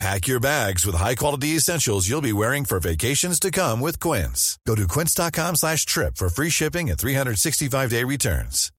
Pack your bags with high-quality essentials you'll be wearing for vacations to come with Quince. Go to quince.com slash trip for free shipping and 365-day returns.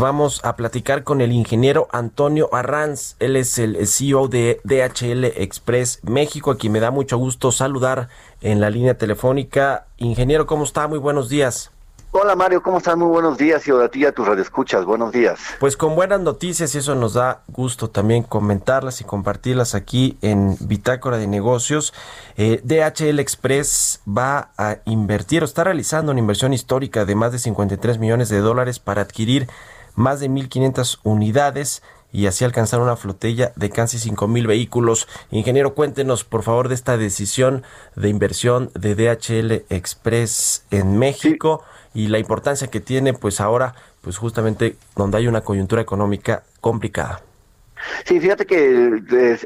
Vamos a platicar con el ingeniero Antonio Arranz. Él es el CEO de DHL Express México, a quien me da mucho gusto saludar en la línea telefónica. Ingeniero, ¿cómo está? Muy buenos días. Hola Mario, ¿cómo estás? Muy buenos días y a ti a tus radioescuchas, buenos días. Pues con buenas noticias y eso nos da gusto también comentarlas y compartirlas aquí en Bitácora de Negocios. Eh, DHL Express va a invertir o está realizando una inversión histórica de más de 53 millones de dólares para adquirir más de 1.500 unidades y así alcanzar una flotilla de casi 5.000 vehículos. Ingeniero, cuéntenos por favor de esta decisión de inversión de DHL Express en México y la importancia que tiene pues ahora pues justamente donde hay una coyuntura económica complicada. Sí, fíjate que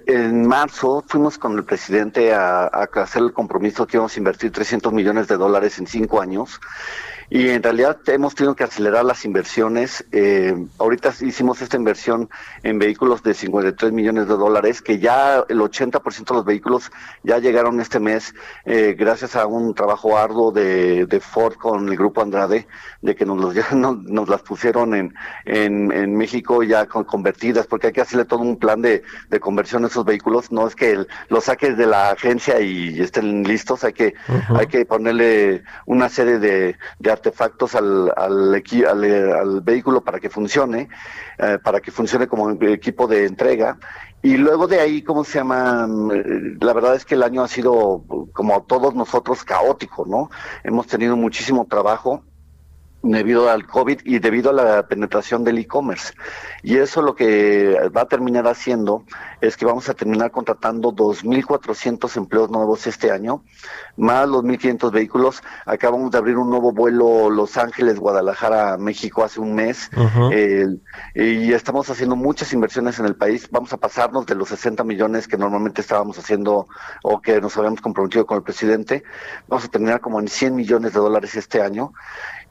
en marzo fuimos con el presidente a, a hacer el compromiso que íbamos a invertir 300 millones de dólares en cinco años y en realidad hemos tenido que acelerar las inversiones. Eh, ahorita hicimos esta inversión en vehículos de 53 millones de dólares, que ya el 80% de los vehículos ya llegaron este mes, eh, gracias a un trabajo arduo de, de, Ford con el grupo Andrade, de que nos, los, ya nos, las pusieron en, en, en México ya convertidas, porque hay que hacerle todo un plan de, de conversión a esos vehículos. No es que los saques de la agencia y estén listos, hay que, hay que ponerle una serie de, de artefactos al, al, al, vehículo para que funcione, eh, para que funcione como equipo de entrega. Y luego de ahí, ¿cómo se llama? La verdad es que el año ha sido, como todos nosotros, caótico, ¿no? Hemos tenido muchísimo trabajo debido al COVID y debido a la penetración del e-commerce. Y eso lo que va a terminar haciendo es que vamos a terminar contratando 2.400 empleos nuevos este año, más los 1.500 vehículos. Acabamos de abrir un nuevo vuelo Los Ángeles, Guadalajara, México hace un mes. y estamos haciendo muchas inversiones en el país. Vamos a pasarnos de los 60 millones que normalmente estábamos haciendo o que nos habíamos comprometido con el presidente. Vamos a terminar como en 100 millones de dólares este año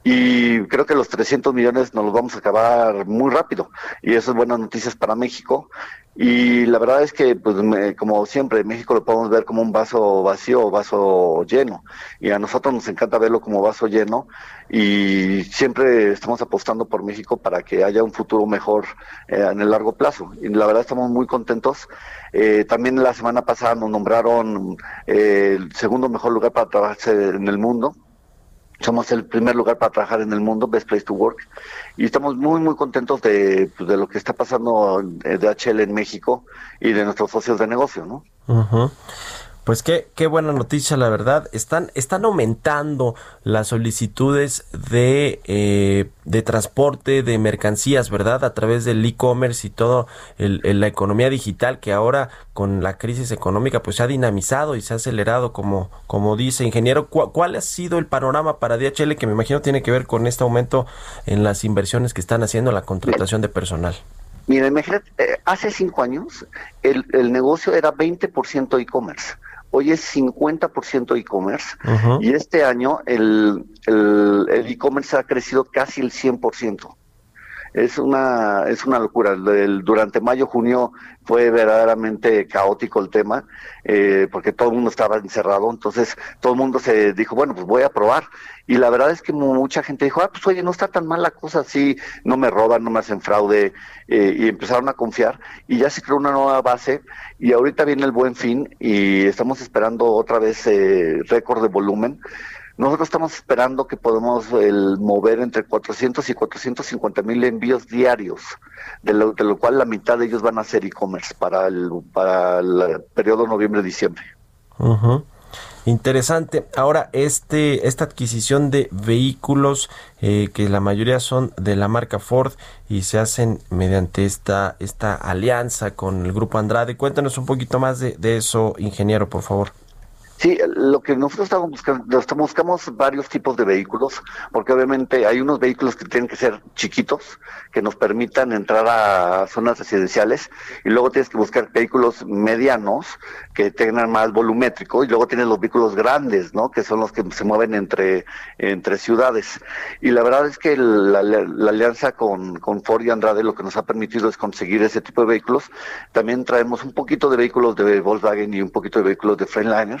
y creo que los 300 millones nos los vamos a acabar muy rápido y eso es buenas noticias para México. Y la verdad es que pues como siempre México lo podemos ver como un vaso vacío o vaso lleno y a nosotros nos encanta verlo como vaso lleno y siempre estamos apostando por México para que haya un futuro mejor eh, en el largo plazo. Y la verdad estamos muy contentos. Eh, también la semana pasada nos nombraron eh, el segundo mejor lugar para trabajar en el mundo somos el primer lugar para trabajar en el mundo, Best Place to Work, y estamos muy, muy contentos de, pues, de lo que está pasando de HL en México y de nuestros socios de negocio, ¿no? Pues qué, qué buena noticia, la verdad. Están, están aumentando las solicitudes de, eh, de transporte de mercancías, ¿verdad? A través del e-commerce y todo el, la economía digital que ahora con la crisis económica pues se ha dinamizado y se ha acelerado, como, como dice ingeniero. ¿Cuál ha sido el panorama para DHL que me imagino tiene que ver con este aumento en las inversiones que están haciendo la contratación de personal? Mira, imagínate, eh, hace cinco años el, el negocio era 20% e-commerce hoy es 50% e-commerce y este año el e-commerce ha crecido casi el 100% es una es una locura. El, durante mayo junio fue verdaderamente caótico el tema eh, porque todo el mundo estaba encerrado, entonces todo el mundo se dijo bueno pues voy a probar y la verdad es que mucha gente dijo ah pues oye no está tan mal la cosa así no me roban no me hacen fraude eh, y empezaron a confiar. Y ya se creó una nueva base y ahorita viene el buen fin y estamos esperando otra vez eh, récord de volumen nosotros estamos esperando que podemos el, mover entre 400 y 450 mil envíos diarios, de lo, de lo, cual la mitad de ellos van a ser e-commerce para el, para el periodo noviembre-diciembre. Interesante. Ahora, este, esta adquisición de vehículos, eh, que la mayoría son de la marca Ford y se hacen mediante esta, esta alianza con el grupo Andrade. Cuéntanos un poquito más de, de eso, ingeniero, por favor. Sí, lo que nosotros estamos buscando, buscamos varios tipos de vehículos, porque obviamente hay unos vehículos que tienen que ser chiquitos, que nos permitan entrar a zonas residenciales, y luego tienes que buscar vehículos medianos que tengan más volumétrico, y luego tienes los vehículos grandes, ¿no? Que son los que se mueven entre, entre ciudades. Y la verdad es que la, alianza con, con Ford y Andrade lo que nos ha permitido es conseguir ese tipo de vehículos. También traemos un poquito de vehículos de Volkswagen y un poquito de vehículos de Freightliner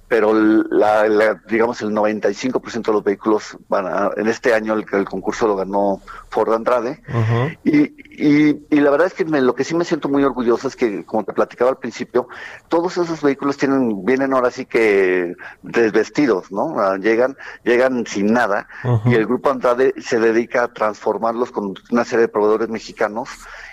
pero la, digamos el 95% de los vehículos van a, en este año el, el concurso lo ganó Ford Andrade. Y, y, la verdad es que lo que sí me siento muy orgulloso es que como te platicaba al principio todos esos vehículos tienen vienen ahora sí que desvestidos no ah, llegan llegan sin nada y el grupo Andrade se dedica a transformarlos con una serie de proveedores mexicanos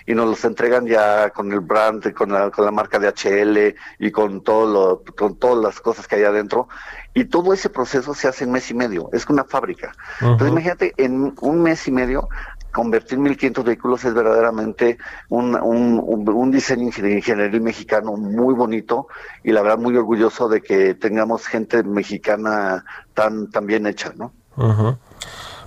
y nos los entregan ya con el brand, con la, con la marca de HL y con todo lo, con todas las cosas que hay adentro. Y todo ese proceso se hace en mes y medio. Es una fábrica. Entonces imagínate, en un mes y medio convertir 1.500 vehículos es verdaderamente un, un, un, diseño de ingeniería mexicano muy bonito y la verdad muy orgulloso de que tengamos gente mexicana tan, tan bien hecha, ¿no?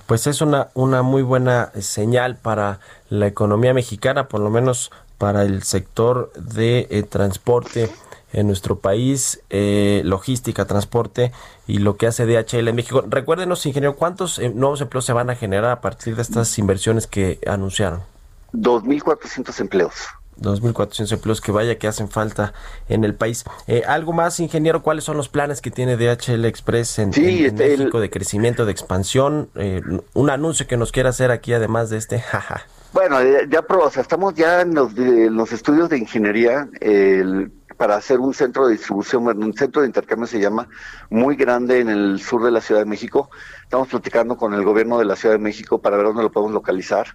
Pues es una, una muy buena señal para la economía mexicana, por lo menos para el sector de eh, transporte en nuestro país, eh, logística, transporte y lo que hace DHL en México. Recuérdenos, ingeniero, ¿cuántos eh, nuevos empleos se van a generar a partir de estas inversiones que anunciaron? 2.400 empleos. 2.400 empleos que vaya que hacen falta en el país. ¿Algo más, ingeniero? ¿Cuáles son los planes que tiene DHL Express en, este, México de crecimiento, de expansión? un anuncio que nos quiera hacer aquí además de este. Jaja. Bueno, eh, ya, pro, o sea, estamos ya en los, los estudios de ingeniería para hacer un centro de distribución, un centro de intercambio se llama, muy grande en el sur de la Ciudad de México. Estamos platicando con el gobierno de la Ciudad de México para ver dónde lo podemos localizar.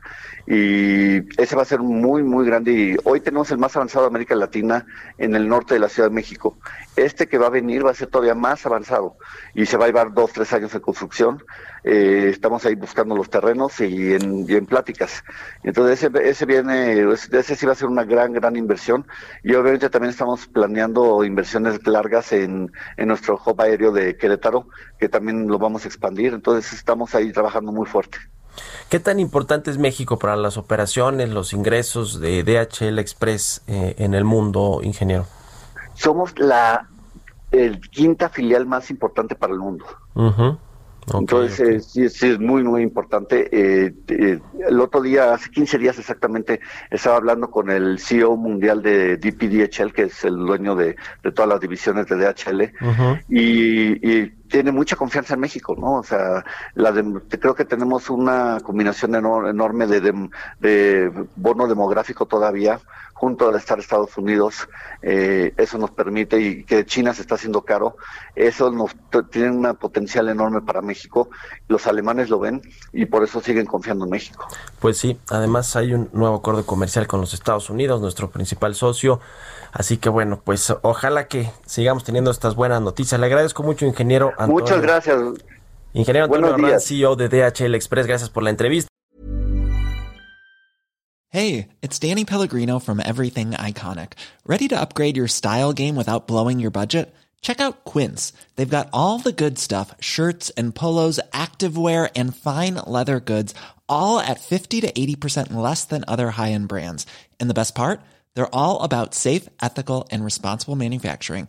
Y ese va a ser muy, muy grande. Y hoy tenemos el más avanzado de América Latina en el norte de la Ciudad de México. Este que va a venir va a ser todavía más avanzado y se va a llevar dos, tres años de construcción. Eh, estamos ahí buscando los terrenos y en, y en pláticas. Entonces ese, ese viene, ese sí va a ser una gran, gran inversión. Y obviamente también estamos planeando inversiones largas en, en nuestro hub aéreo de Querétaro, que también lo vamos a expandir. Entonces estamos ahí trabajando muy fuerte. ¿Qué tan importante es México para las operaciones, los ingresos de DHL Express eh, en el mundo, ingeniero? Somos la el quinta filial más importante para el mundo. Entonces, eh, sí, es muy, muy importante. Eh, eh, el otro día, hace 15 días exactamente, estaba hablando con el CEO mundial de DPDHL, que es el dueño de, todas las divisiones de DHL, y, tiene mucha confianza en México, ¿no? O sea, la creo que tenemos una combinación enorme de, de bono demográfico todavía junto al estar Estados Unidos, eh, eso nos permite, y que China se está haciendo caro, eso nos tiene un potencial enorme para México, los alemanes lo ven y por eso siguen confiando en México. Pues sí, además hay un nuevo acuerdo comercial con los Estados Unidos, nuestro principal socio, así que bueno, pues ojalá que sigamos teniendo estas buenas noticias. Le agradezco mucho, ingeniero Antonio. Muchas gracias. Ingeniero Antonio CEO de DHL Express, gracias por la entrevista. Hey, it's Danny Pellegrino from Everything Iconic. Ready to upgrade your style game without blowing your budget? Check out Quince. They've got all the good stuff shirts and polos, activewear, and fine leather goods, all at 50 to 80% less than other high end brands. And the best part? They're all about safe, ethical, and responsible manufacturing.